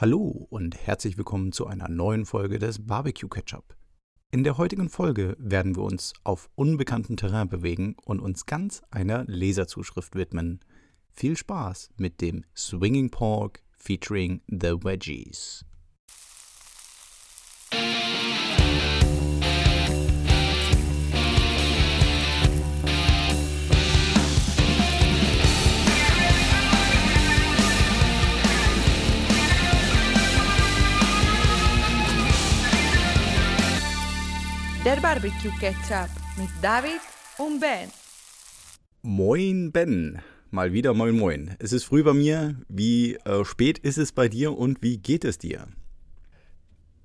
Hallo und herzlich willkommen zu einer neuen Folge des Barbecue Ketchup. In der heutigen Folge werden wir uns auf unbekanntem Terrain bewegen und uns ganz einer Leserzuschrift widmen. Viel Spaß mit dem Swinging Pork featuring The Veggies. Der Barbecue Ketchup mit David und Ben. Moin Ben, mal wieder moin moin. Es ist früh bei mir. Wie äh, spät ist es bei dir und wie geht es dir?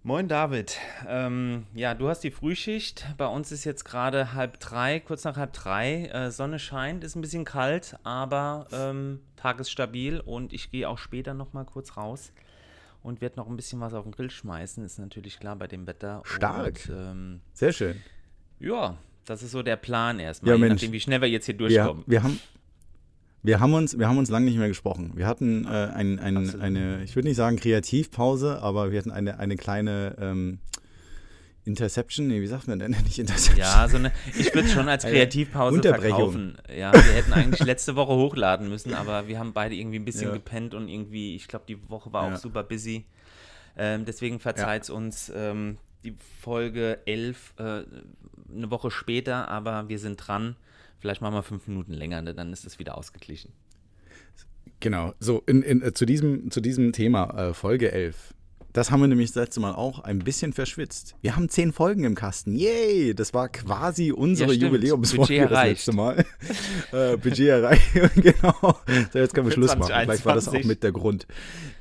Moin David. Ähm, ja, du hast die Frühschicht. Bei uns ist jetzt gerade halb drei, kurz nach halb drei. Äh, Sonne scheint, ist ein bisschen kalt, aber ähm, Tag ist stabil und ich gehe auch später noch mal kurz raus und werde noch ein bisschen was auf den Grill schmeißen. Ist natürlich klar bei dem Wetter. Stark. Und, ähm, Sehr schön. ja, das ist so der Plan erstmal. Ja, je Mensch. nachdem, wie schnell wir jetzt hier Ja, durchkommen. wir haben, wir haben uns, wir haben uns lange nicht mehr gesprochen. Wir hatten äh, ein, ein, eine, ich würde nicht sagen Kreativpause, aber wir hatten eine, eine kleine ähm, Interception. Nee, wie sagt man denn? Nicht Interception. Ja, so eine, ich würde es schon als Kreativpause verkaufen. Ja, wir hätten eigentlich letzte Woche hochladen müssen, aber wir haben beide irgendwie ein bisschen Ja. gepennt und irgendwie, ich glaube, die Woche war Ja. auch super busy. Ähm, deswegen verzeiht es uns ähm, die Folge 11 äh, eine Woche später, aber wir sind dran. Vielleicht machen wir fünf Minuten länger, ne? dann ist es wieder ausgeglichen. Genau, so in, in, äh, zu, diesem, zu diesem Thema, äh, Folge 11. Das haben wir nämlich das letzte Mal auch ein bisschen verschwitzt. Wir haben zehn Folgen im Kasten. Yay! Das war quasi unsere Ja. Jubiläumsfolge das letzte Mal. äh, Budget erreicht, genau. So, jetzt können wir Schluss machen. Vielleicht war das auch 2021. mit der Grund.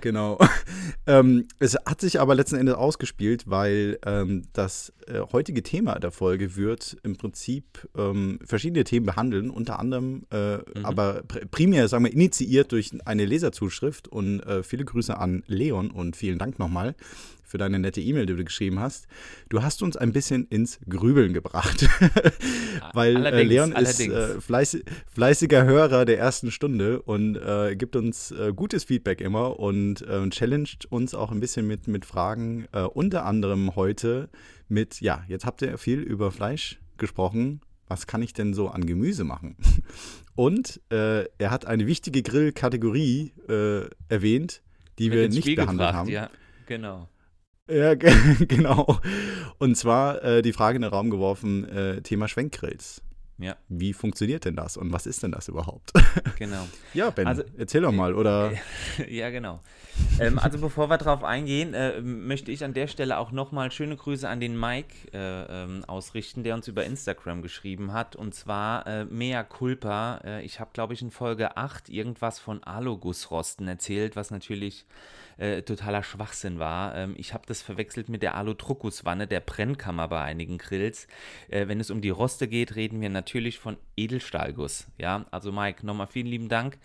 Genau. ähm, es hat sich aber letzten Endes ausgespielt, weil ähm, das äh, heutige Thema der Folge wird im Prinzip ähm, verschiedene Themen behandeln, unter anderem, äh, aber pr primär, sagen wir, initiiert durch eine Leserzuschrift und äh, viele Grüße an Leon und vielen Dank nochmal für deine nette E-Mail, die du geschrieben hast. Du hast uns ein bisschen ins Grübeln gebracht, weil äh, Leon ist äh, fleißig, fleißiger Hörer der ersten Stunde und äh, gibt uns äh, gutes Feedback immer und äh, challenged uns auch ein bisschen mit, mit Fragen, äh, unter anderem heute mit, ja, jetzt habt ihr viel über Fleisch gesprochen. Was kann ich denn so an Gemüse machen? Und äh, er hat eine wichtige Grillkategorie äh, erwähnt, die Mit wir nicht behandelt haben. Ja, genau. Ja, ge- genau. Und zwar äh, die Frage in den Raum geworfen, äh, Thema Schwenkgrills. Ja, Wie funktioniert denn das und was ist denn das überhaupt? genau. ja, Ben, Also, erzähl doch mal, oder? ja, genau. ähm, also bevor wir darauf eingehen, äh, möchte ich an der Stelle auch nochmal schöne Grüße an den Mike äh, ähm, ausrichten, der uns über Instagram geschrieben hat. Und zwar äh, Mea Culpa. Äh, ich habe, glaube ich, in Folge 8 irgendwas von Alugussrosten erzählt, was natürlich äh, totaler Schwachsinn war. Ähm, ich habe das verwechselt mit der Aludruckuswanne, der Brennkammer bei einigen Grills. Äh, wenn es um die Roste geht, reden wir natürlich von Edelstahlguss. Ja, also Mike, nochmal vielen lieben Dank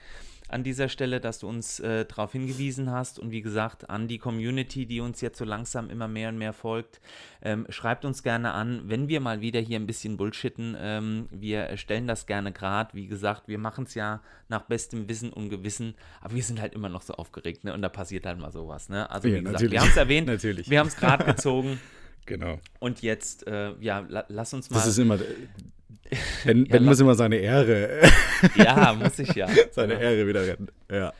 an dieser Stelle, dass du uns äh, darauf hingewiesen hast und wie gesagt an die Community, die uns jetzt so langsam immer mehr und mehr folgt. Ähm, schreibt uns gerne an, wenn wir mal wieder hier ein bisschen bullshitten. Ähm, wir stellen das gerne grad. Wie gesagt, wir machen es ja nach bestem Wissen und Gewissen, aber wir sind halt immer noch so aufgeregt ne? und da passiert halt mal sowas. Ne? Also Ja, wie gesagt, natürlich. wir haben es erwähnt, Natürlich. wir haben es gerade gezogen Genau. und jetzt, äh, ja, la lass uns mal. Das ist immer, Ben, Ja, ben la- muss immer seine Ehre, ja, muss ich ja. seine Ja. Ehre wieder retten. Ja.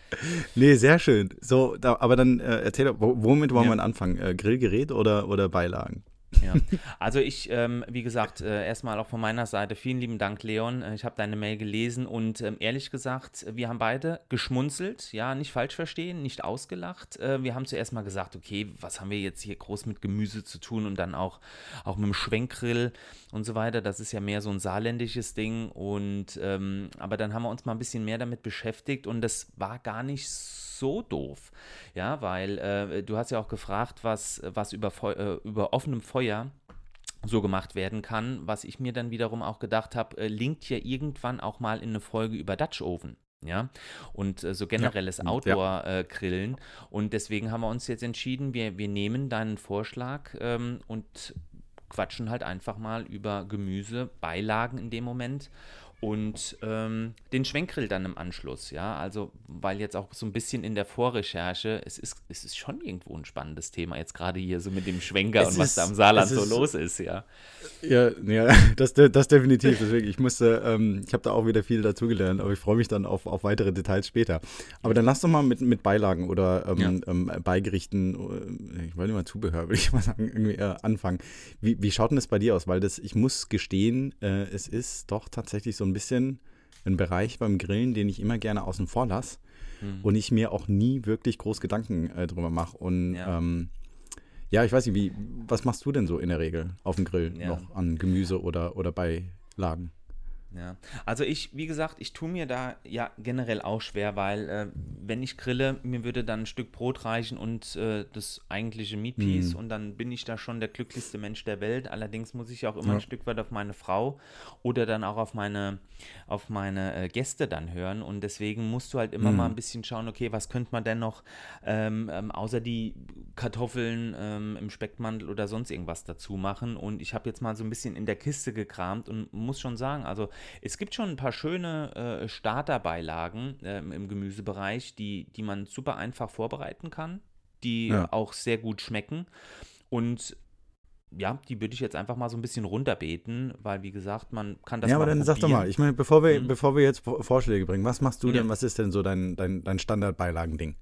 Nee, sehr schön. So, da, aber dann äh, erzähl doch, wo- womit wollen Ja. wir anfangen? Äh, Grillgerät oder, oder Beilagen? Ja. Also ich, ähm, wie gesagt, äh, erstmal auch von meiner Seite vielen lieben Dank, Leon. Äh, ich habe deine Mail gelesen und ähm, ehrlich gesagt, wir haben beide geschmunzelt, ja, nicht falsch verstehen, nicht ausgelacht. Äh, wir haben zuerst mal gesagt, okay, was haben wir jetzt hier groß mit Gemüse zu tun und dann auch, auch mit dem Schwenkgrill und so weiter. Das ist ja mehr so ein saarländisches Ding und ähm, aber dann haben wir uns mal ein bisschen mehr damit beschäftigt und das war gar nicht so doof. Ja, weil äh, du hast ja auch gefragt, was, was über, äh, über offenem Feuer so gemacht werden kann, was ich mir dann wiederum auch gedacht habe, äh, linkt ja irgendwann auch mal in eine Folge über Dutch Oven. Ja, und äh, so generelles Ja. Outdoor-Grillen. und deswegen haben wir uns jetzt entschieden, wir, wir nehmen deinen Vorschlag ähm, und quatschen halt einfach mal über Gemüse, Beilagen in dem Moment. Und ähm, den Schwenkgrill dann im Anschluss, ja. Also, weil jetzt auch so ein bisschen in der Vorrecherche, es ist, es ist schon irgendwo ein spannendes Thema, jetzt gerade hier so mit dem Schwenker Es und was ist- da im Saarland so ist- los ist, ja. Ja, ja das, das definitiv. Deswegen, ich musste, ähm, ich habe da auch wieder viel dazugelernt, aber ich freue mich dann auf, auf weitere Details später. Aber dann lass doch mal mit, mit Beilagen oder ähm, ähm, Beigerichten, äh, ich wollte mal Zubehör, würde ich mal sagen, irgendwie äh, anfangen. Wie, wie schaut denn das bei dir aus? Weil das, ich muss gestehen, äh, es ist doch tatsächlich so ein bisschen ein Bereich beim Grillen, den ich immer gerne außen vor lasse Mhm. und ich mir auch nie wirklich groß Gedanken äh, drüber mache. Und Ja. ähm, ja, ich weiß nicht, wie, was machst du denn so in der Regel auf dem Grill Ja. noch an Gemüse oder, oder Beilagen? Ja, also ich, wie gesagt, ich tue mir da ja generell auch schwer, weil äh, wenn ich grille, mir würde dann ein Stück Brot reichen und äh, das eigentliche Meat Piece und dann bin ich da schon der glücklichste Mensch der Welt. Allerdings muss ich auch immer Ja. ein Stück weit auf meine Frau oder dann auch auf meine, auf meine äh, Gäste dann hören. Und deswegen musst du halt immer mal ein bisschen schauen, okay, was könnte man denn noch ähm, ähm, außer die Kartoffeln ähm, im Speckmantel oder sonst irgendwas dazu machen. Und ich habe jetzt mal so ein bisschen in der Kiste gekramt und muss schon sagen, also es gibt schon ein paar schöne äh, Starterbeilagen ähm, im Gemüsebereich, die, die man super einfach vorbereiten kann, die Ja. auch sehr gut schmecken. Und ja, die würde ich jetzt einfach mal so ein bisschen runterbeten, weil wie gesagt, man kann das ja, aber dann sag doch probieren. mal, ich meine, bevor wir, Mhm. bevor wir jetzt Vor- Vorschläge bringen, was machst du Ja. denn, was ist denn so dein, dein, dein Standardbeilagending?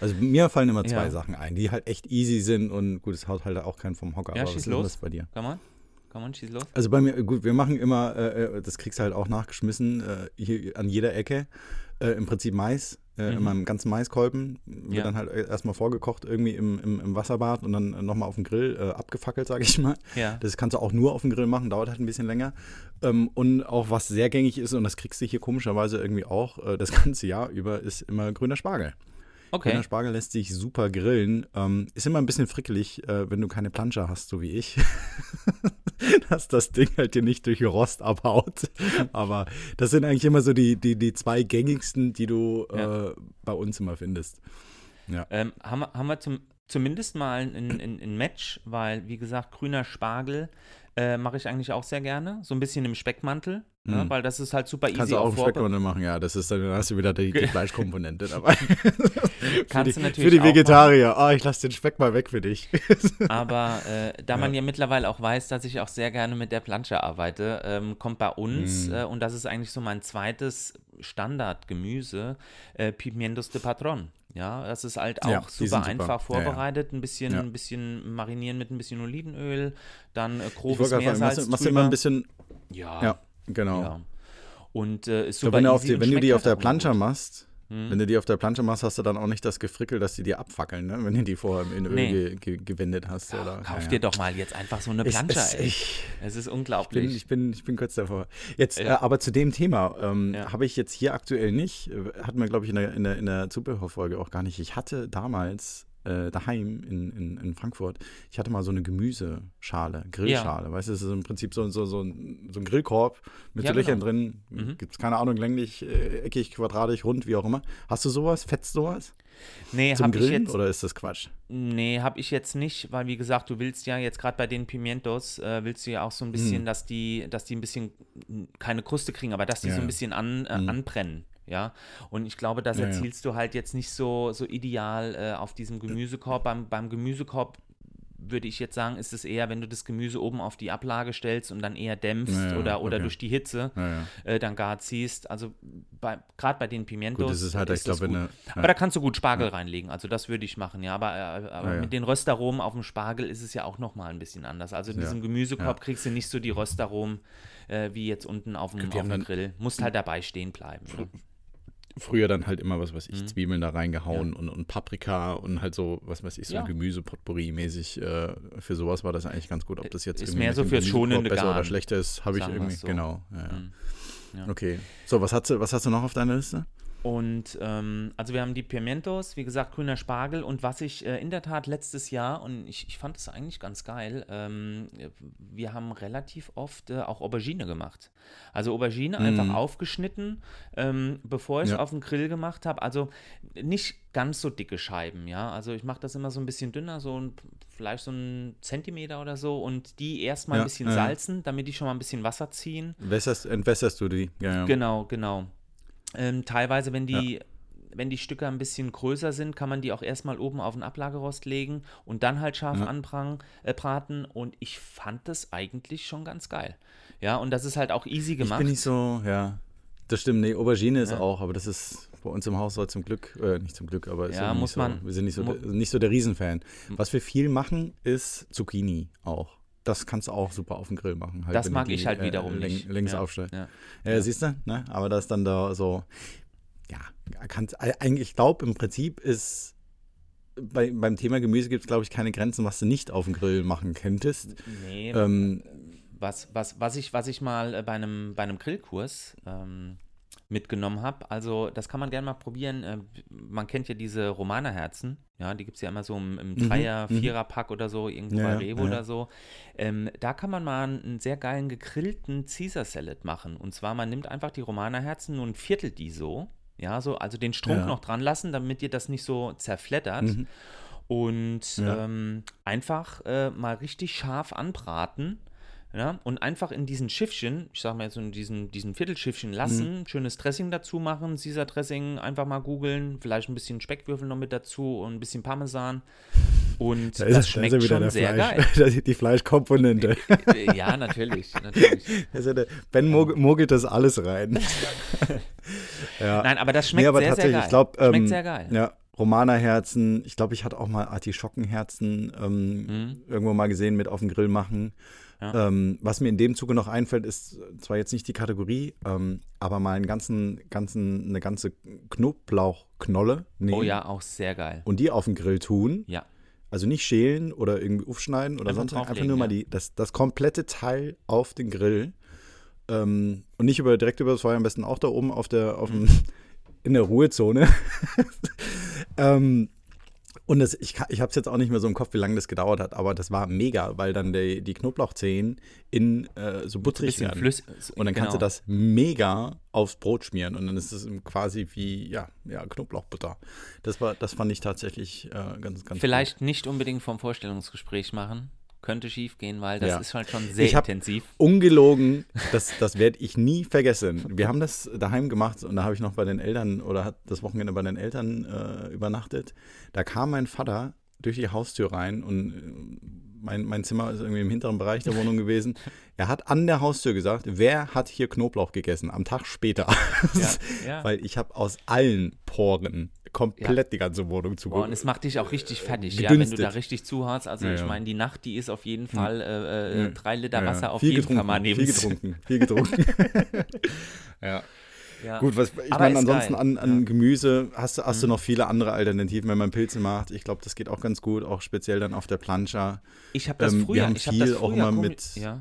Also mir fallen immer zwei Ja. Sachen ein, die halt echt easy sind und gut, es haut halt auch keinen vom Hocker. Ja, aber was schieß ist denn los. das bei dir? Kann man? Kann man? Schieß los. Also bei mir, gut, wir machen immer, äh, äh, das kriegst du halt auch nachgeschmissen, äh, hier an jeder Ecke, äh, im Prinzip Mais, äh, Mhm. immer im ganzen Maiskolben, wird Ja. dann halt erstmal vorgekocht irgendwie im, im, im Wasserbad und dann nochmal auf dem Grill äh, abgefackelt, sage ich mal. Ja. Das kannst du auch nur auf dem Grill machen, dauert halt ein bisschen länger. Ähm, und auch was sehr gängig ist, und das kriegst du hier komischerweise irgendwie auch äh, das ganze Jahr über, ist immer grüner Spargel. Okay. Grüner Spargel lässt sich super grillen. Ähm, ist immer ein bisschen frickelig, äh, wenn du keine Planscher hast, so wie ich. Dass das Ding halt dir nicht durch Rost abhaut. Aber das sind eigentlich immer so die, die, die zwei gängigsten, die du Ja. äh, bei uns immer findest. Ähm, haben, wir- haben wir zum, zumindest mal ein, ein, ein Match, weil, wie gesagt, grüner Spargel äh, mache ich eigentlich auch sehr gerne. So ein bisschen im Speckmantel, ne, Mhm. weil das ist halt super Kannst easy du auch im Speckmantel machen, ja. Das ist dann, dann hast du wieder die, die Fleischkomponente dabei. für, Kannst die, du natürlich für die Vegetarier. Ah, ich lasse den Speck mal weg für dich. Aber äh, da man ja mittlerweile auch weiß, dass ich auch sehr gerne mit der Plansche arbeite, ähm, kommt bei uns, Mm. äh, und das ist eigentlich so mein zweites Standardgemüse, äh, Pimientos de Patron. Ja, das ist halt auch Ja, die super einfach Ja, ja. vorbereitet. Ein bisschen, Ja. ein bisschen marinieren mit ein bisschen Olivenöl, dann äh, grobes Meersalz machst, du- machst du immer ein bisschen. Ja, Ja, genau. ja. Und äh, ist super wenn du, auf easy die, und wenn du die auf halt der Plansche machst, Mhm. wenn du die auf der Plansche machst, hast du dann auch nicht das Gefrickel, dass die dir abfackeln, ne? wenn du die vorher in Öl Nee. ge ge gewendet hast. Ja, oder, kauf ja, dir doch mal jetzt einfach so eine Es- Plansche, es- ey. ich- Es ist Ich unglaublich. bin, ich, bin, ich bin kurz davor. Jetzt, Ja. äh, aber zu dem Thema ähm, habe ich jetzt hier aktuell nicht, äh, hatten wir, glaube ich, in der, in, der, in der Zubehörfolge auch gar nicht. Ich hatte damals äh, daheim in, in, in Frankfurt, ich hatte mal so eine Gemüseschale, Grillschale. Weißt du, das ist im Prinzip so, so, so, ein, so ein Grillkorb mit Ja, so Löchern genau. drin. Mhm. Gibt es keine Ahnung, länglich, äh, eckig, quadratisch, rund, wie auch immer. Hast du sowas? Fetzt sowas? nee, Zum hab ich Grillen jetzt, oder ist das Quatsch? Nee, habe ich jetzt nicht, weil wie gesagt, du willst ja jetzt gerade bei den Pimientos, äh, willst du ja auch so ein bisschen, Mhm. dass die, dass die ein bisschen keine Kruste kriegen, aber dass die Ja, so ein ja. bisschen an, äh, Mhm. anbrennen. Ja, und ich glaube, das Ja, ja. erzielst du halt jetzt nicht so, so ideal äh, auf diesem Gemüsekorb. Beim, beim Gemüsekorb würde ich jetzt sagen, ist es eher, wenn du das Gemüse oben auf die Ablage stellst und dann eher dämpfst Ja, ja, oder, oder okay. durch die Hitze Ja, ja. äh, dann gar ziehst. Also bei, gerade bei den Pimientos. Gut, das ist halt, ich ist das glaube, eine. Aber da kannst du gut Spargel reinlegen, also das würde ich machen, ja. Aber, äh, aber Ja, ja. mit den Röstaromen auf dem Spargel ist es ja auch nochmal ein bisschen anders. Also in Ja, diesem Gemüsekorb ja. kriegst du nicht so die Röstaromen äh, wie jetzt unten auf dem, auf dem Grill. Musst halt dabei stehen bleiben. Ja. Früher dann halt immer, was weiß ich, Mhm. Zwiebeln da reingehauen und, und Paprika und halt so, was weiß ich, so Ja. Gemüse-Potpourri-mäßig. Äh, für sowas war das eigentlich ganz gut. Ob das jetzt Ist irgendwie mehr so fürs schonende besser oder Garn, schlechter ist, habe ich irgendwie, so. genau. Ja, ja. Mhm. Ja. Okay. So, was hast, du, was hast du noch auf deiner Liste? Und ähm, also wir haben die Pimientos, wie gesagt, grüner Spargel und was ich äh, in der Tat letztes Jahr, und ich, ich fand das eigentlich ganz geil, ähm, wir haben relativ oft äh, auch Aubergine gemacht. Also Aubergine Mhm. einfach aufgeschnitten, ähm, bevor ich es Ja. auf den Grill gemacht habe. Also nicht ganz so dicke Scheiben, ja. Also ich mache das immer so ein bisschen dünner, so ein, vielleicht so ein Zentimeter oder so und die erstmal Ja, ein bisschen ja. salzen, damit die schon mal ein bisschen Wasser ziehen. Wässerst, entwässerst du die? Ja, ja. Genau, genau. Ähm, teilweise, wenn die, wenn die Stücke ein bisschen größer sind, kann man die auch erstmal oben auf den Ablagerost legen und dann halt scharf Ja. anbraten. Äh. Und ich fand das eigentlich schon ganz geil. Ja, und das ist halt auch easy Ich gemacht. bin nicht so, ja. Das stimmt, nee, Aubergine ist Ja. auch, aber das ist bei uns im Haus so zum Glück, äh, nicht zum Glück, aber ist Ja, muss so, man- wir sind nicht so, der, nicht so der Riesenfan. Was wir viel machen, ist Zucchini auch. Das kannst du auch super auf dem Grill machen. Halt, das mag die, ich halt äh, wiederum läng- nicht. Längs ja, aufschneidest. ja. Ja, Ja. siehst du, ne? Aber das dann da so, ja, kannst, eigentlich, ich glaube, im Prinzip ist bei, beim Thema Gemüse gibt es, glaube ich, keine Grenzen, was du nicht auf dem Grill machen könntest. Nee, Ähm, was, was, was, ich, was ich mal äh, bei einem, bei einem Grillkurs ähm, mitgenommen habe, also das kann man gerne mal probieren. Äh, man kennt ja diese Romanerherzen, ja, die gibt es ja immer so im, im Dreier-, mhm. Vierer-Pack oder so, irgendwo Ja, bei Revo ja, oder so. Ähm, da kann man mal einen sehr geilen gegrillten Caesar Salad machen. Und zwar, man nimmt einfach die Romanerherzen und viertelt die so, ja, so, also den Strunk Ja. noch dran lassen, damit ihr das nicht so zerfleddert. Mhm. Und ähm, einfach äh, mal richtig scharf anbraten. Ja, und einfach in diesen Schiffchen, ich sag mal jetzt so in diesen, diesen Viertelschiffchen lassen, Mhm. schönes Dressing dazu machen, Caesar Dressing einfach mal googeln, vielleicht ein bisschen Speckwürfel noch mit dazu und ein bisschen Parmesan. Und da das ist, schmeckt da schon sehr der geil. Fleisch, die Fleischkomponente. Äh, ja, natürlich, natürlich. Der, ben mogelt, mogelt das alles rein. ja. Nein, aber das schmeckt nee, aber sehr, sehr tatsächlich, geil. ich glaube, schmeckt ähm, sehr geil. ja, Romanerherzen, ich glaube, ich hatte auch mal Artischockenherzen ähm, Mhm. irgendwo mal gesehen mit auf dem Grill machen. Ja. Ähm, was mir in dem Zuge noch einfällt, ist zwar jetzt nicht die Kategorie, ähm, aber mal einen ganzen, ganzen, eine ganze Knoblauchknolle nehmen Oh ja, auch sehr geil. und die auf den Grill tun. Ja. Also nicht schälen oder irgendwie aufschneiden oder Einfach sonst was, einfach nur mal die, das, das komplette Teil auf den Grill. Ähm, und nicht über, direkt über das Feuer, am besten auch da oben auf der, auf dem, in der Ruhezone. ähm, und das, ich, ich habe es jetzt auch nicht mehr so im Kopf, wie lange das gedauert hat, aber das war mega, weil dann die, die Knoblauchzehen in äh, so butterig werden. flüssig. Und dann kannst du genau. das mega aufs Brot schmieren und dann ist es quasi wie, ja, ja, Knoblauchbutter. Das war, das fand ich tatsächlich äh, ganz, ganz Vielleicht nicht unbedingt vom Vorstellungsgespräch machen. Könnte schief gehen, weil das Ja. ist halt schon sehr Ich intensiv. Ungelogen, das, das werde ich nie vergessen. Wir haben das daheim gemacht und da habe ich noch bei den Eltern oder hat das Wochenende bei den Eltern äh, übernachtet. Da kam mein Vater durch die Haustür rein und äh, mein, mein Zimmer ist irgendwie im hinteren Bereich der Wohnung gewesen. Er hat an der Haustür gesagt, wer hat hier Knoblauch gegessen? Am Tag später. Ja, ja. Weil ich habe aus allen Poren komplett die ganze Wohnung zu Boah, und es macht dich auch richtig fertig, ja, wenn du da richtig zuhaust. Also Ja, ich ja. meine, die Nacht, die ist auf jeden Fall äh, äh, Ja. drei Liter Ja, ja. Wasser auf viel jeden Fall mal neben Viel getrunken, viel getrunken. ja. Ja. Gut, was, ich meine, ansonsten geil. an, an Ja. Mhm. Gemüse hast, du- hast du noch viele andere Alternativen, wenn man Pilze macht. Ich glaube, das geht auch ganz gut, auch speziell dann auf der Plancha. Ich habe das Ähm, wir früher, haben ich habe das viel früher auch immer mit- Ja,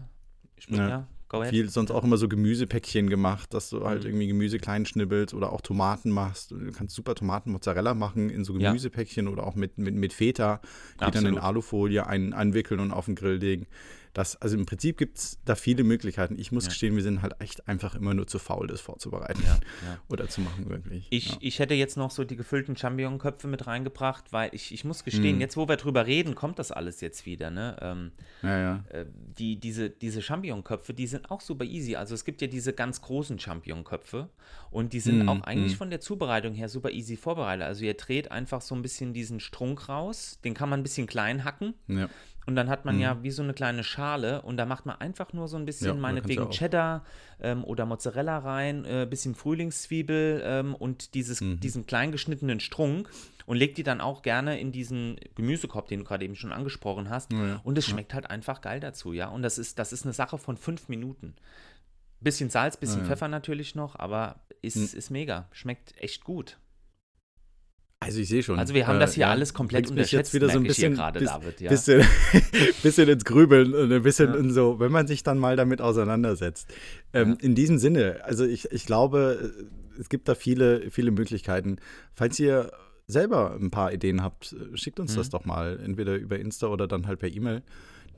ich, Ja. ja. Viel sonst auch immer so Gemüsepäckchen gemacht, dass du halt Mhm. irgendwie Gemüse klein schnibbelst oder auch Tomaten machst. Du kannst super Tomaten-Mozzarella machen in so Ja. Gemüsepäckchen oder auch mit, mit, mit Feta, die dann in Absolut. Alufolie ein, einwickeln und auf den Grill legen. Das, also im Prinzip gibt es da viele Möglichkeiten. Ich muss Ja. gestehen, wir sind halt echt einfach immer nur zu faul, das vorzubereiten Ja, ja. oder zu machen, wirklich. Ich, ich hätte jetzt noch so die gefüllten Champignon-Köpfe mit reingebracht, weil ich, ich muss gestehen, Mhm. jetzt wo wir drüber reden, kommt das alles jetzt wieder. Ne? Ähm, ja, ja. äh, die, diese, diese Champignon-Köpfe, die sind auch super easy. Also es gibt ja diese ganz großen Champignon-Köpfe und die sind Mm, auch eigentlich mm. von der Zubereitung her super easy vorbereitet. Also ihr dreht einfach so ein bisschen diesen Strunk raus, den kann man ein bisschen klein hacken ja. Und dann hat man ja wie so eine kleine Schale und da macht man einfach nur so ein Ja, bisschen, kannst meinetwegen Cheddar ähm, oder Mozzarella rein, äh, bisschen Frühlingszwiebel ähm, und dieses, Mhm. diesen klein geschnittenen Strunk und legt die dann auch gerne in diesen Gemüsekorb, den du gerade eben schon angesprochen hast. Ja, ja. Und es schmeckt halt einfach geil dazu, ja. Und das ist, das ist eine Sache von fünf Minuten. Bisschen Salz, bisschen Ja, ja. Pfeffer natürlich noch, aber ist, Mhm. ist mega. Schmeckt echt gut. Also ich sehe schon. Also wir haben das hier alles komplett mich unterschätzt, jetzt wieder so ein ich bisschen, gerade, bis- David, ja. bisschen, bisschen ins Grübeln und ein bisschen Ja. so, wenn man sich dann mal damit auseinandersetzt. Ähm, Ja. In diesem Sinne, also ich, ich glaube, es gibt da viele, viele Möglichkeiten. Falls ihr selber ein paar Ideen habt, schickt uns mhm. das doch mal, entweder über Insta oder dann halt per E-Mail.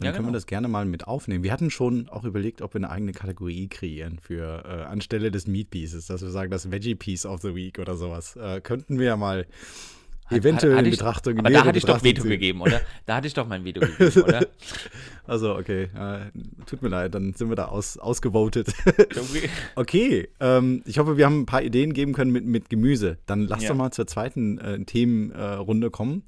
Dann ja, können genau. wir das gerne mal mit aufnehmen. Wir hatten schon auch überlegt, ob wir eine eigene Kategorie kreieren für äh, anstelle des Meat Pieces, dass wir sagen, das Veggie Piece of the Week oder sowas. Äh, könnten wir ja mal eventuell in Betrachtung. Aber da hatte ich doch Veto gegeben, oder? Da hatte ich doch mein Veto gegeben, oder? Also, okay. Äh, tut mir leid, dann sind wir da aus, ausgevotet. okay. Ähm, ich hoffe, wir haben ein paar Ideen geben können mit, mit Gemüse. Dann lass ja. doch mal zur zweiten äh, Themenrunde kommen.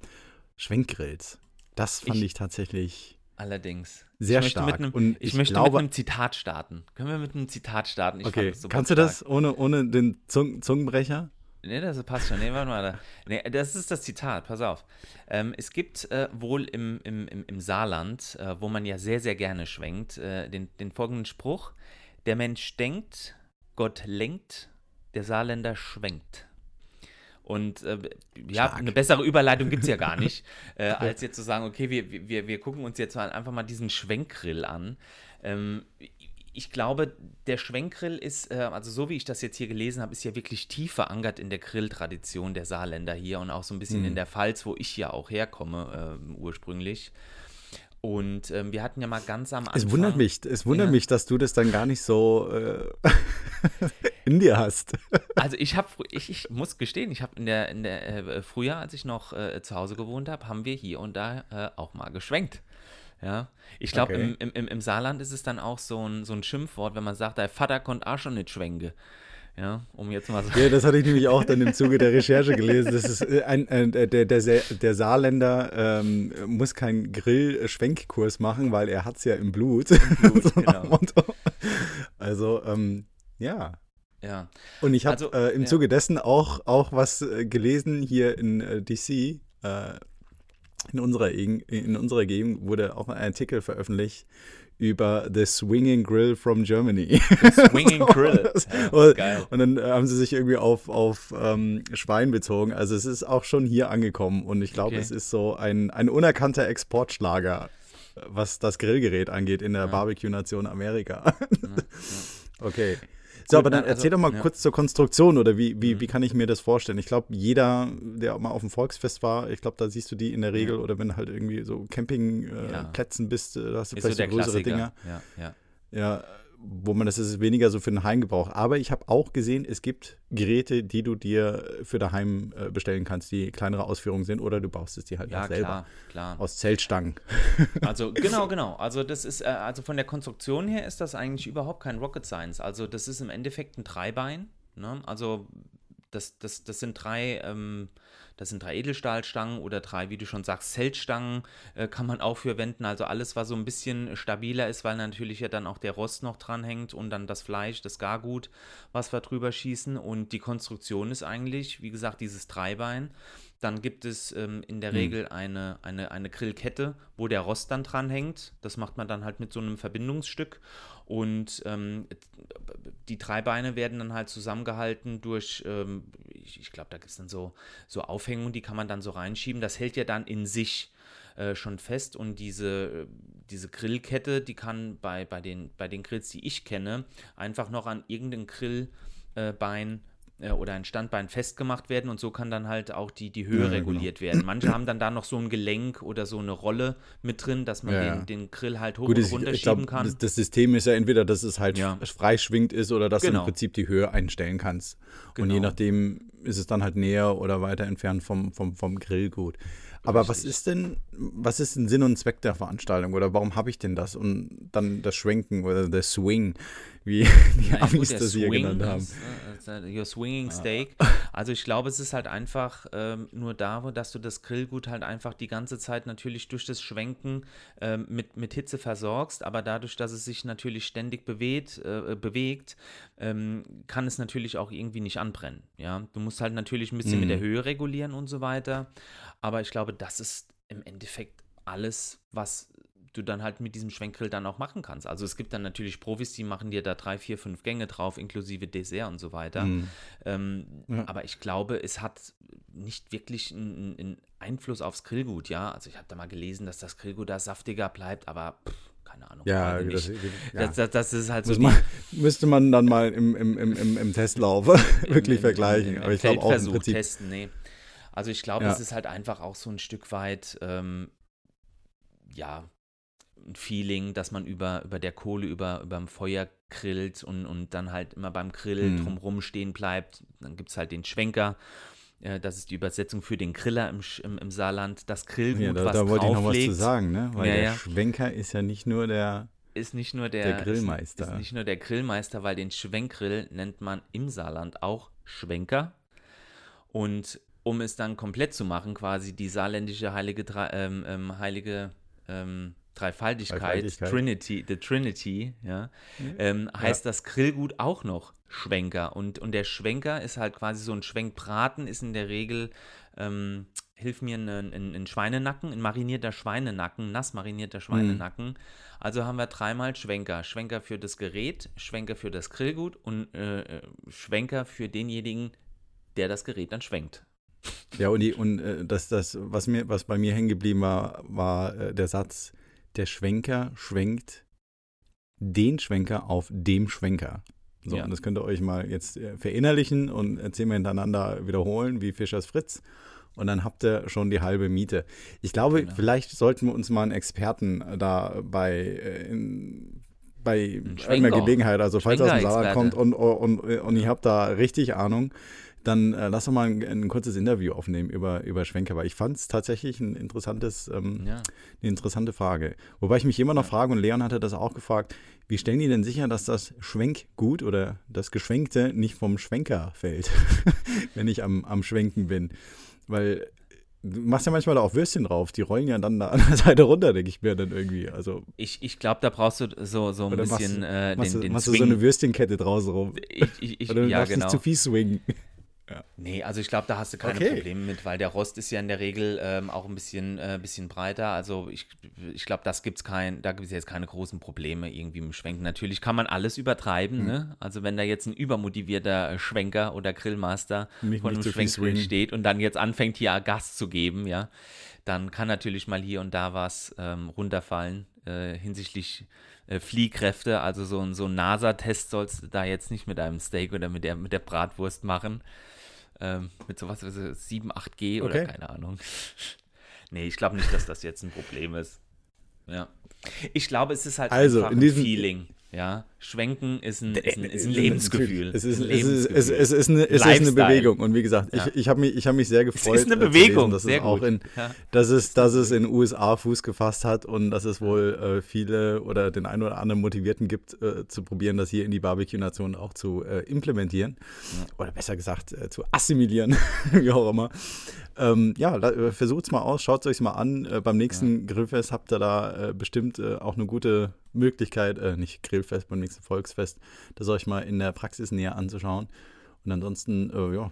Schwenkgrills. Das fand ich, ich tatsächlich. Allerdings. Sehr stark. Einem, und ich, ich möchte glaube, mit einem Zitat starten. Können wir mit einem Zitat starten? Ich okay. Kannst du das ohne, ohne den Zung Zungenbrecher? Nee, das passt schon. Nee, warte mal. Nee, das ist das Zitat, pass auf. Ähm, es gibt äh, wohl im, im, im, Saarland, äh, wo man ja sehr, sehr gerne schwenkt, äh, den, den folgenden Spruch: Der Mensch denkt, Gott lenkt, der Saarländer schwenkt. Und äh, ja, eine bessere Überleitung gibt es ja gar nicht, äh, als jetzt zu sagen, okay, wir, wir, wir gucken uns jetzt mal einfach mal diesen Schwenkgrill an. Ähm, ich glaube, der Schwenkgrill ist, äh, also so wie ich das jetzt hier gelesen habe, ist ja wirklich tief verankert in der Grilltradition der Saarländer hier und auch so ein bisschen mhm. in der Pfalz, wo ich ja auch herkomme äh, ursprünglich. Und ähm, wir hatten ja mal ganz am Anfang. Es wundert mich, es wundert ja. mich, dass du das dann gar nicht so äh, in dir hast. also ich habe, ich, ich, muss gestehen, ich habe in der, in der äh, früher, als ich noch äh, zu Hause gewohnt habe, haben wir hier und da äh, auch mal geschwenkt. Ja, ich glaube, okay. im, im, im Saarland ist es dann auch so ein, so ein Schimpfwort, wenn man sagt, dein Vater konnte auch schon nicht schwenke. Ja, um jetzt mal so. Ja, das hatte ich nämlich auch dann im Zuge der Recherche gelesen. Das ist äh, ein, ein äh, der, der, der Saarländer ähm, muss keinen Grill-Schwenkkurs machen, weil er hat es ja im Blut. Im Blut so genau. Also, ähm, ja. Ja. Und ich habe also, äh, im ja. Zuge dessen auch, auch was äh, gelesen hier in äh, DC. Äh, in unserer, in unserer Gegend wurde auch ein Artikel veröffentlicht über The Swinging Grill from Germany. The Swinging Grill. ja, und, und dann haben sie sich irgendwie auf, auf ähm, Schwein bezogen. Also es ist auch schon hier angekommen und ich glaube, okay. es ist so ein, ein unerkannter Exportschlager, was das Grillgerät angeht in der ja. Barbecue-Nation Amerika. Ja, okay. So, aber dann erzähl also, doch mal ja. kurz zur Konstruktion oder wie, wie, mhm. wie kann ich mir das vorstellen? Ich glaube, jeder, der auch mal auf dem Volksfest war, ich glaube, da siehst du die in der Regel ja. oder wenn du halt irgendwie so Campingplätzen äh, bist, da hast du vielleicht so, so größere Klassiker. Dinger. Ja, ja. Ja, wo man das ist weniger so für den Heimgebrauch. Aber ich habe auch gesehen, es gibt Geräte, die du dir für daheim äh, bestellen kannst, die kleinere Ausführungen sind, oder du baust es dir halt ja, selber klar, klar. aus Zeltstangen. Also genau, genau. Also das ist, äh, also von der Konstruktion her ist das eigentlich überhaupt kein Rocket Science. Also das ist im Endeffekt ein Dreibein. Ne? Also das, das, das sind drei ähm, das sind drei Edelstahlstangen oder drei, wie du schon sagst, Zeltstangen äh, kann man auch verwenden. Also alles, was so ein bisschen stabiler ist, weil natürlich ja dann auch der Rost noch dranhängt und dann das Fleisch, das Gargut, was wir drüber schießen. Und die Konstruktion ist eigentlich, wie gesagt, dieses Dreibein. Dann gibt es ähm, in der hm. Regel eine, eine, eine Grillkette, wo der Rost dann dranhängt. Das macht man dann halt mit so einem Verbindungsstück. Und ähm, die drei Beine werden dann halt zusammengehalten durch, ähm, ich, ich glaube, da gibt es dann so, so Aufhängungen, die kann man dann so reinschieben. Das hält ja dann in sich äh, schon fest und diese, diese Grillkette, die kann bei, bei, den, bei den Grills, die ich kenne, einfach noch an irgendein Grillbein äh, äh, oder ein Standbein festgemacht werden und so kann dann halt auch die, die Höhe ja, genau. reguliert genau. werden. Manche haben dann da noch so ein Gelenk oder so eine Rolle mit drin, dass man ja. den, den, Grill halt hoch Gut, und runter schieben kann. Das, das, System ist ja entweder, dass es halt ja. freischwingt ist oder dass genau. du im genau. Prinzip die Höhe einstellen kannst. Genau. Und je genau. nachdem ist es dann halt näher oder weiter entfernt vom, vom, vom Grillgut. Aber Richtig. was ist denn, was ist denn Sinn und Zweck der Veranstaltung oder warum habe ich denn das? Und dann das Schwenken oder der Swing, wie die ja, Amis gut, das hier genannt haben. Ist, uh, your swinging steak. Also ich glaube, es ist halt einfach ähm, nur da, dass du das Grillgut halt einfach die ganze Zeit natürlich durch das Schwenken ähm, mit, mit Hitze versorgst, aber dadurch, dass es sich natürlich ständig bewegt, äh, bewegt ähm, kann es natürlich auch irgendwie nicht anbrennen. Ja, du musst halt natürlich ein bisschen mhm. mit der Höhe regulieren und so weiter. Aber ich glaube, das ist im Endeffekt alles, was du dann halt mit diesem Schwenkgrill dann auch machen kannst. Also es gibt dann natürlich Profis, die machen dir da drei, vier, fünf Gänge drauf, inklusive Dessert und so weiter. Mhm. Ähm, ja. Aber ich glaube, es hat nicht wirklich einen Einfluss aufs Grillgut, ja. Also ich habe da mal gelesen, dass das Grillgut da saftiger bleibt, aber pff, keine Ahnung. Ja, das, ja. Das, das, das ist halt so man, müsste man dann mal im, im, im, im, Testlauf wirklich vergleichen. Aber ich glaube auch im Prinzip. testen, nee. Also ich glaube, Ja. es ist halt einfach auch so ein Stück weit, ähm, ja, ein Feeling, dass man über, über der Kohle, über, über dem Feuer grillt und, und dann halt immer beim Grill Hm. drumrum stehen bleibt. Dann gibt es halt den Schwenker. Äh, das ist die Übersetzung für den Griller im, im, im Saarland. Das Grillgut, Ja, da, was da wollte ich noch was zu sagen, ne? Weil Ja, der ja. Schwenker ist ja nicht nur der. ist nicht nur der, Der Grillmeister. Ist, ist nicht nur der Grillmeister, weil den Schwenkgrill nennt man im Saarland auch Schwenker. Und um es dann komplett zu machen, quasi die saarländische heilige, ähm, ähm, heilige ähm, Dreifaltigkeit, Dreifaltigkeit. Trinity, the Trinity, ja, ähm, heißt das Grillgut auch noch Schwenker. Und, und der Schwenker ist halt quasi so ein Schwenkbraten, ist in der Regel, ähm, hilf mir, ein, ein, ein Schweinenacken, ein marinierter Schweinenacken, nass marinierter Schweinenacken. Also haben wir dreimal Schwenker. Schwenker für das Gerät, Schwenker für das Grillgut und äh, Schwenker für denjenigen, der das Gerät dann schwenkt. Ja, und, die, und äh, das, das, was, mir, was bei mir hängen geblieben war, war äh, der Satz: Der Schwenker schwenkt den Schwenker auf dem Schwenker. So, Ja. und das könnt ihr euch mal jetzt äh, verinnerlichen und äh, zehnmal hintereinander wiederholen, wie Fischers Fritz. Und dann habt ihr schon die halbe Miete. Ich glaube, Genau. vielleicht sollten wir uns mal einen Experten äh, da bei, äh, in, bei irgendeiner Gelegenheit, also falls aus dem Saarland Schwenker-Experte. kommt und, und, und ihr habt da richtig Ahnung, dann äh, lass doch mal ein, ein kurzes Interview aufnehmen über, über Schwenker, weil ich fand es tatsächlich ein interessantes, ähm, Ja. eine interessante Frage. Wobei ich mich immer noch frage, und Leon hatte das auch gefragt, wie stellen die denn sicher, dass das Schwenkgut oder das Geschwenkte nicht vom Schwenker fällt, wenn ich am, am Schwenken bin? Weil du machst ja manchmal da auch Würstchen drauf, die rollen ja dann da an der Seite runter, denke ich mir dann irgendwie. Also Ich, ich glaube, da brauchst du so, so ein machst bisschen äh, machst, den, du, den machst du so eine Würstchenkette draußen rum. ich, ich, ich, Oder du ja, darfst genau. nicht zu viel swingen. Nee, also ich glaube, da hast du keine Okay. Probleme mit, weil der Rost ist ja in der Regel ähm, auch ein bisschen, äh, bisschen breiter. Also ich, ich glaube, das gibt's kein, da gibt es jetzt keine großen Probleme irgendwie im Schwenken. Natürlich kann man alles übertreiben, Hm. ne? Also wenn da jetzt ein übermotivierter äh, Schwenker oder Grillmaster Nicht- von einem swingen. steht und dann jetzt anfängt, hier Gas zu geben, ja, dann kann natürlich mal hier und da was ähm, runterfallen äh, hinsichtlich äh, Fliehkräfte. Also so ein, so ein NASA-Test sollst du da jetzt nicht mit einem Steak oder mit der, mit der Bratwurst machen. Ähm, mit sowas wie so 7, 8G oder Okay. keine Ahnung. nee, ich glaube nicht, dass das jetzt ein Problem ist. Ja. Ich glaube, es ist halt Also, einfach in ein Feeling. Ja, Schwenken ist ein, ist ein, ist ein Lebensgefühl. Es ist, Ein es, ist, es, Lebensgefühl. es, ist eine, es ist eine. Bewegung. Und wie gesagt, Ja. ich, ich habe mich, ich hab mich sehr gefreut. ist eine äh, Bewegung, dass, sehr es auch gut. in, Ja. dass, es, dass es in den USA Fuß gefasst hat und dass es wohl äh, viele oder den einen oder anderen Motivierten gibt, äh, zu probieren, das hier in die Barbecue-Nation auch zu äh, implementieren. Oder besser gesagt, äh, zu assimilieren, wie auch immer. Ähm, ja, versucht es mal aus, schaut es euch mal an. Äh, beim nächsten Grillfest habt ihr da äh, bestimmt äh, auch eine gute Möglichkeit, äh, nicht Grillfest, beim nächsten Volksfest, das euch mal in der Praxis näher anzuschauen. Und ansonsten, äh, ja,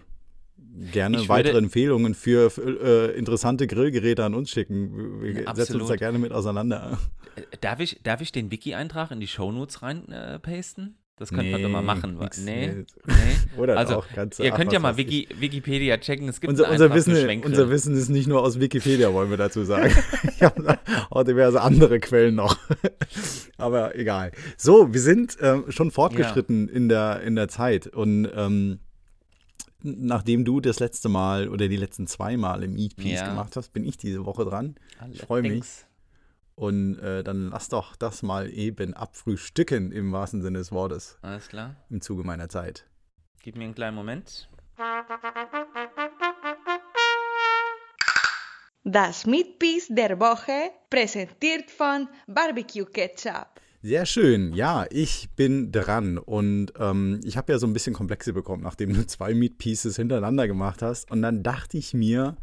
gerne Ich weitere würde- Empfehlungen für, für äh, interessante Grillgeräte an uns schicken. Wir Ja, setzen uns da absolut. gerne mit auseinander. Äh, Darf ich, darf ich den Wiki-Eintrag in die Shownotes rein äh, pasten? Das könnte man doch mal machen. nix, Nee. nee. nee. Oder also, auch ganz ihr könnt ja mal. Wiki, Wikipedia checken. Es gibt Unser, unser, Wissen, unser Wissen ist nicht nur aus Wikipedia, wollen wir dazu sagen. ich habe auch diverse andere Quellen noch. Aber egal. So, wir sind ähm, schon fortgeschritten in, der, in der Zeit. Und ähm, nachdem du das letzte Mal oder die letzten zwei Mal im Eat Peace Ja. gemacht hast, bin ich diese Woche dran. Ich freue mich. Und äh, dann lass doch das mal eben abfrühstücken im wahrsten Sinne des Wortes Alles klar. im Zuge meiner Zeit. Gib mir einen kleinen Moment. Das Meatpiece der Woche präsentiert von Barbecue Ketchup. Sehr schön. Ja, ich bin dran und ähm, ich habe ja so ein bisschen Komplexe bekommen, nachdem du zwei Meat Pieces hintereinander gemacht hast. Und dann dachte ich mir,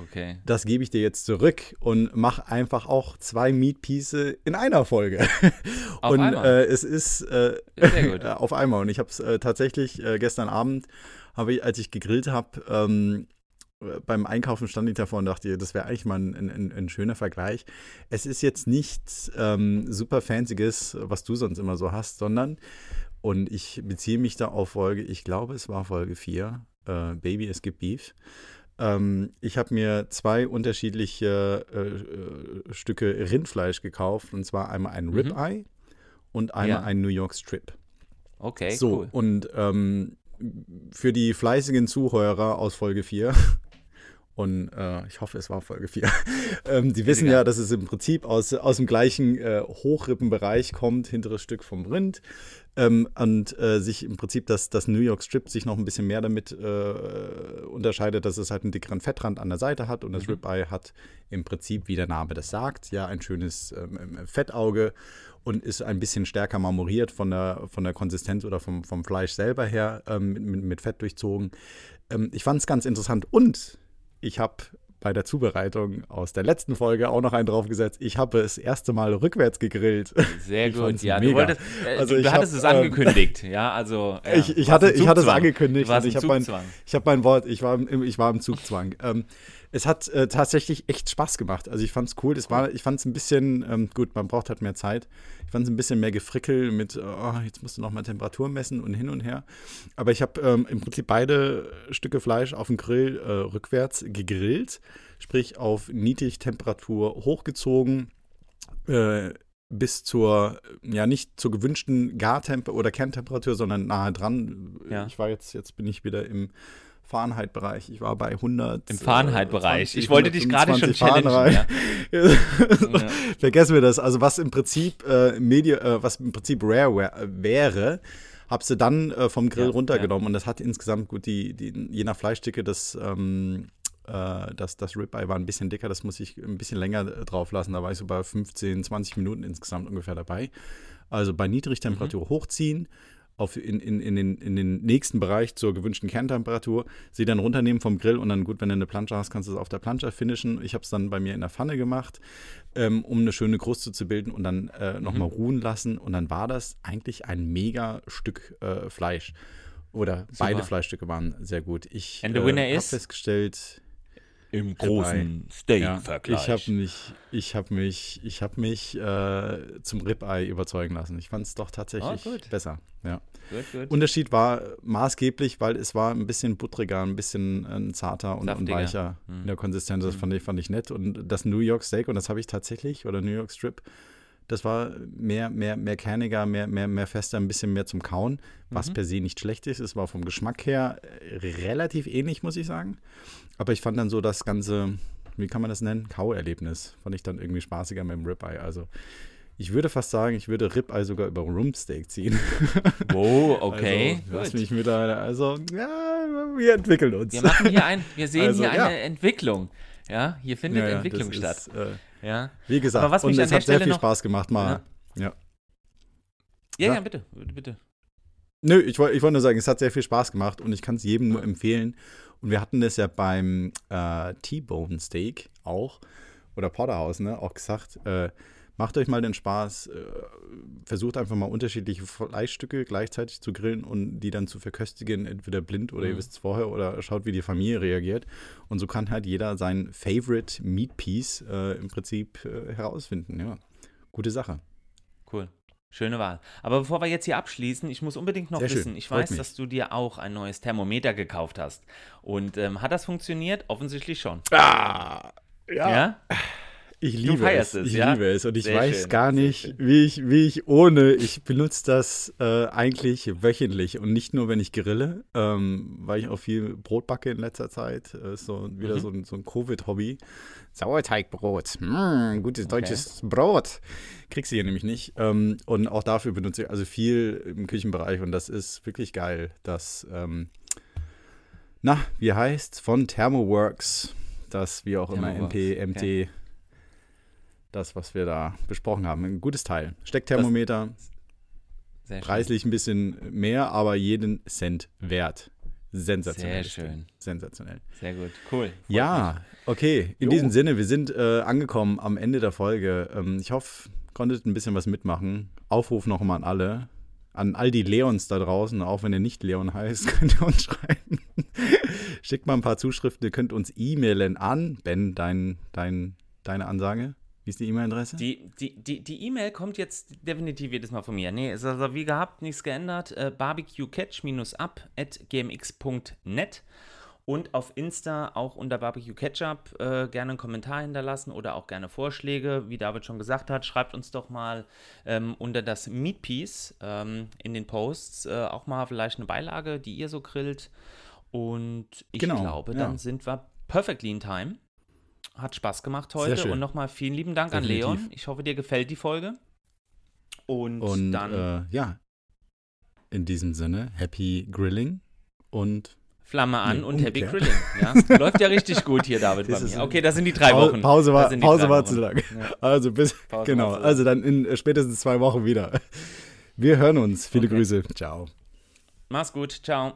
Okay. das gebe ich dir jetzt zurück und mach einfach auch zwei Meat Pieces in einer Folge. Auf und einmal? Äh, es ist äh, auf einmal. Und ich habe es äh, tatsächlich äh, gestern Abend, habe ich, als ich gegrillt habe, ähm, beim Einkaufen stand ich davor und dachte, das wäre eigentlich mal ein, ein, ein schöner Vergleich. Es ist jetzt nichts ähm, super Fancyes, was du sonst immer so hast, sondern, und ich beziehe mich da auf Folge, ich glaube, es war Folge 4, äh, Baby, es gibt Beef. Ähm, ich habe mir zwei unterschiedliche äh, äh, Stücke Rindfleisch gekauft. Und zwar einmal ein Mhm. Ribeye und einmal Ja. ein New York Strip. Okay, so, cool. und ähm, für die fleißigen Zuhörer aus Folge 4, und äh, ich hoffe, es war Folge 4, ähm, die wissen ja, dass es im Prinzip aus, aus dem gleichen äh, Hochrippenbereich kommt, hinteres Stück vom Rind. Ähm, und äh, sich im Prinzip das, das New York Strip sich noch ein bisschen mehr damit äh, unterscheidet, dass es halt einen dickeren Fettrand an der Seite hat und das Ribeye hat im Prinzip, wie der Name das sagt, ja ein schönes ähm, Fettauge und ist ein bisschen stärker marmoriert von der, von der Konsistenz oder vom, vom Fleisch selber her, ähm, mit, mit Fett durchzogen. Ähm, ich fand es ganz interessant und ich habe bei der Zubereitung aus der letzten Folge auch noch einen draufgesetzt. Ich habe das erste Mal rückwärts gegrillt. Sehr Ich gut. Ja, mega. du wolltest, äh, Also du, ich du hattest hab, es ähm, angekündigt. ja, also. Ja, ich, ich, hatte, ich hatte es angekündigt. Und ich habe mein, Zugzwang. ich hab mein Wort, ich war im, ich war im Zugzwang. Ähm, es hat äh, tatsächlich echt Spaß gemacht. Also ich fand es cool. Es war, ich fand es ein bisschen, ähm, gut, man braucht halt mehr Zeit. Ich fand es ein bisschen mehr gefrickel mit, oh, jetzt musst du noch mal Temperatur messen und hin und her. Aber ich habe ähm, im Prinzip beide Stücke Fleisch auf dem Grill äh, rückwärts gegrillt, sprich auf Niedrigtemperatur hochgezogen. Äh, bis zur, ja, nicht zur gewünschten Gartemperatur oder Kerntemperatur, sondern nahe dran. Ja. Ich war jetzt, jetzt bin ich wieder im Fahrenheit-Bereich. Ich war bei 100. Im Fahrenheit-Bereich. 20, Ich wollte dich gerade schon 125 challengen. Ja. Ja. Vergessen wir das. Also was im Prinzip äh, Media, äh, was im Prinzip rare wär, wäre, habe sie dann äh, vom Grill Ja, runtergenommen und das hat insgesamt gut die, die je nach Fleischdicke das ähm, äh, das, das Ribeye war ein bisschen dicker, das muss ich ein bisschen länger äh, drauf lassen. Da war ich so bei 15, 20 Minuten insgesamt ungefähr dabei. Also bei Niedrigtemperatur hochziehen, auf in, in, in, den, in den nächsten Bereich zur gewünschten Kerntemperatur, sie dann runternehmen vom Grill und dann gut, wenn du eine Plancha hast, kannst du es auf der Plancha finishen. Ich habe es dann bei mir in der Pfanne gemacht, ähm, um eine schöne Kruste zu bilden und dann äh, nochmal ruhen lassen. Und dann war das eigentlich ein mega Stück äh, Fleisch. Oder beide Fleischstücke waren sehr gut. Ich winner habe festgestellt, Im großen Steak-Vergleich. ich habe mich, ich habe mich, ich habe mich äh, zum Ribeye überzeugen lassen. Ich fand es doch tatsächlich Oh, besser. Ja. Gut, gut. Unterschied war maßgeblich, weil es war ein bisschen buttriger, ein bisschen äh, zarter und, und weicher Mhm. in der Konsistenz. Das fand ich, fand ich nett. Und das New York Steak, und das habe ich tatsächlich, oder New York Strip, das war mehr, mehr, mehr kerniger, mehr, mehr, mehr fester, ein bisschen mehr zum Kauen, was Mhm. per se nicht schlecht ist. Es war vom Geschmack her äh, relativ ähnlich, muss ich sagen. Aber ich fand dann so das ganze, wie kann man das nennen? Kauerlebnis. Fand ich dann irgendwie spaßiger mit dem Ribeye. Also ich würde fast sagen, ich würde Ribeye sogar über Rumpsteak ziehen. Wow, okay. Also, lass gut. mich mit einer, also, ja, wir entwickeln uns. Wir machen hier ein, wir sehen Also, hier ja. eine Entwicklung. Ja, hier findet Ja, ja, Entwicklung statt. Ist, äh, Ja. wie gesagt, Aber was und es hat sehr viel Spaß gemacht, mal. Ja. Ja, Ja. ja, bitte, bitte. Nö, ich wollte ich wollte nur sagen, es hat sehr viel Spaß gemacht und ich kann es jedem nur empfehlen. Und wir hatten das ja beim äh, T-Bone Steak auch, oder Porterhouse, ne, auch gesagt, äh, macht euch mal den Spaß, äh, versucht einfach mal unterschiedliche Fleischstücke gleichzeitig zu grillen und die dann zu verköstigen, entweder blind oder ihr Mhm. wisst es vorher oder schaut, wie die Familie reagiert. Und so kann halt jeder sein Favorite Meat Piece äh, im Prinzip äh, herausfinden. Ja, gute Sache. Cool. Schöne Wahl. Aber bevor wir jetzt hier abschließen, ich muss unbedingt noch Sehr schön. wissen, ich Freut weiß, mich. dass du dir auch ein neues Thermometer gekauft hast. Und ähm, hat das funktioniert? Offensichtlich schon. Ah, Ja? Ich liebe es. es, Ich ja? liebe es und ich Sehr weiß schön, gar nicht, wie ich, wie ich ohne. Ich benutze das äh, eigentlich wöchentlich und nicht nur, wenn ich grille, ähm, weil ich auch viel Brot backe in letzter Zeit. Äh, Ist so wieder Mhm. so ein, so ein Covid-Hobby. Sauerteigbrot, mm, gutes deutsches Brot. Kriegst du hier nämlich nicht. Ähm, und auch dafür benutze ich also viel im Küchenbereich und das ist wirklich geil, dass, na, wie heißt von Thermoworks, das wie auch immer MP, MT, das, was wir da besprochen haben. Ein gutes Teil. Steckthermometer, preislich ein bisschen mehr, aber jeden Cent wert. Sensationell. Sehr schön. Sensationell. Sehr gut. Cool. Freut Ja, okay. In Jo. diesem Sinne, wir sind äh, angekommen am Ende der Folge. Ähm, ich hoffe, konntet ein bisschen was mitmachen. Aufruf noch mal an alle. An all die Leons da draußen, auch wenn ihr nicht Leon heißt, könnt ihr uns schreiben. Schickt mal ein paar Zuschriften. Ihr könnt uns e-mailen an. Ben, dein, dein, deine Ansage. Wie ist die E-Mail-Adresse? Die die die die E-Mail kommt jetzt definitiv jedes Mal von mir. Nee, ist also wie gehabt, nichts geändert. Äh, barbecuecatch-up at gmx.net. Und auf Insta auch unter Barbecue Ketchup äh, gerne einen Kommentar hinterlassen oder auch gerne Vorschläge. Wie David schon gesagt hat, schreibt uns doch mal ähm, unter das Meat Piece ähm, in den Posts äh, auch mal vielleicht eine Beilage, die ihr so grillt. Und ich Genau, glaube, ja. dann sind wir perfectly in time. Hat Spaß gemacht heute. Und nochmal vielen lieben Dank an Definitiv. Leon. Ich hoffe, dir gefällt die Folge. Und, Und dann äh, ja, in diesem Sinne, happy grilling und Flamme an nee, und Happy umgekehrt. Grilling. Ja? Läuft ja richtig gut hier, David, bei mir. Okay, das sind die drei Pau- Wochen. Pause war, Pause war zu lang. Ja. Also bis, Pause genau, also dann in äh, spätestens zwei Wochen wieder. Wir hören uns. Viele Okay. Grüße. Ciao. Mach's gut. Ciao.